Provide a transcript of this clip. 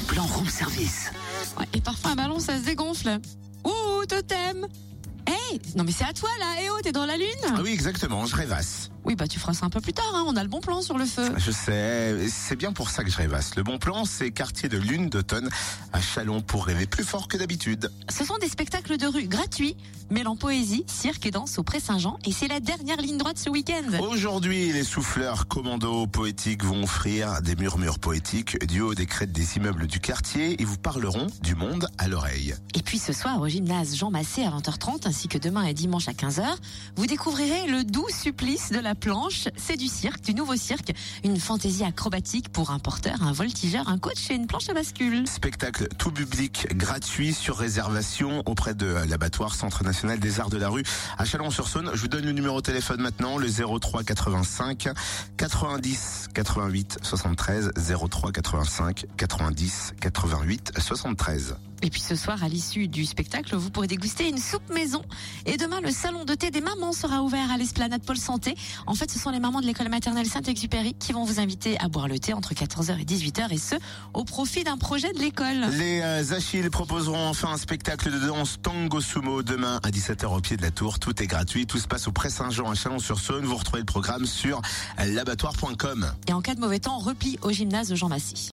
plan room service. Ouais, et parfois un ballon, ça se dégonfle. Ouh, totem Hey, non mais c'est à toi là, eh oh, t'es dans la lune Ah oui, exactement, je rêvasse. Oui, bah tu feras ça un peu plus tard, hein, on a le bon plan sur le feu. Je sais, c'est bien pour ça que je rêvasse. Le bon plan, c'est quartier de lune d'automne à Chalon pour rêver plus fort que d'habitude. Ce sont des spectacles de rue gratuits, mêlant poésie, cirque et danse au Pré-Saint-Jean, et c'est la dernière ligne droite ce week-end. Aujourd'hui, les souffleurs commando poétiques vont offrir des murmures poétiques du haut des crêtes des immeubles du quartier. Ils vous parleront du monde à l'oreille. Et puis ce soir, au gymnase Jean Massé à 20h30, ainsi que demain et dimanche à 15h, vous découvrirez le doux supplice de la planche. C'est du cirque, du nouveau cirque, une fantaisie acrobatique pour un porteur, un voltigeur, un coach et une planche à bascule. Spectacle tout public gratuit sur réservation auprès de l'abattoir Centre National des Arts de la Rue à Chalon-sur-Saône. Je vous donne le numéro de téléphone maintenant, le 03 85 90 88 73 03 85 90 88 73. Et puis ce soir, à l'issue du spectacle, vous pourrez déguster une soupe maison. Et demain, le salon de thé des mamans sera ouvert à l'esplanade Pôle Santé. En fait, ce sont les mamans de l'école maternelle Saint-Exupéry qui vont vous inviter à boire le thé entre 14h et 18h et ce, au profit d'un projet de l'école. Les euh, Achilles proposeront enfin un spectacle de danse tango sumo demain à 17h au pied de la tour. Tout est gratuit, tout se passe au Pré-Saint-Jean à Chalon-sur-Saône. Vous retrouvez le programme sur l'abattoir.com. Et en cas de mauvais temps, repli au gymnase Jean Massy.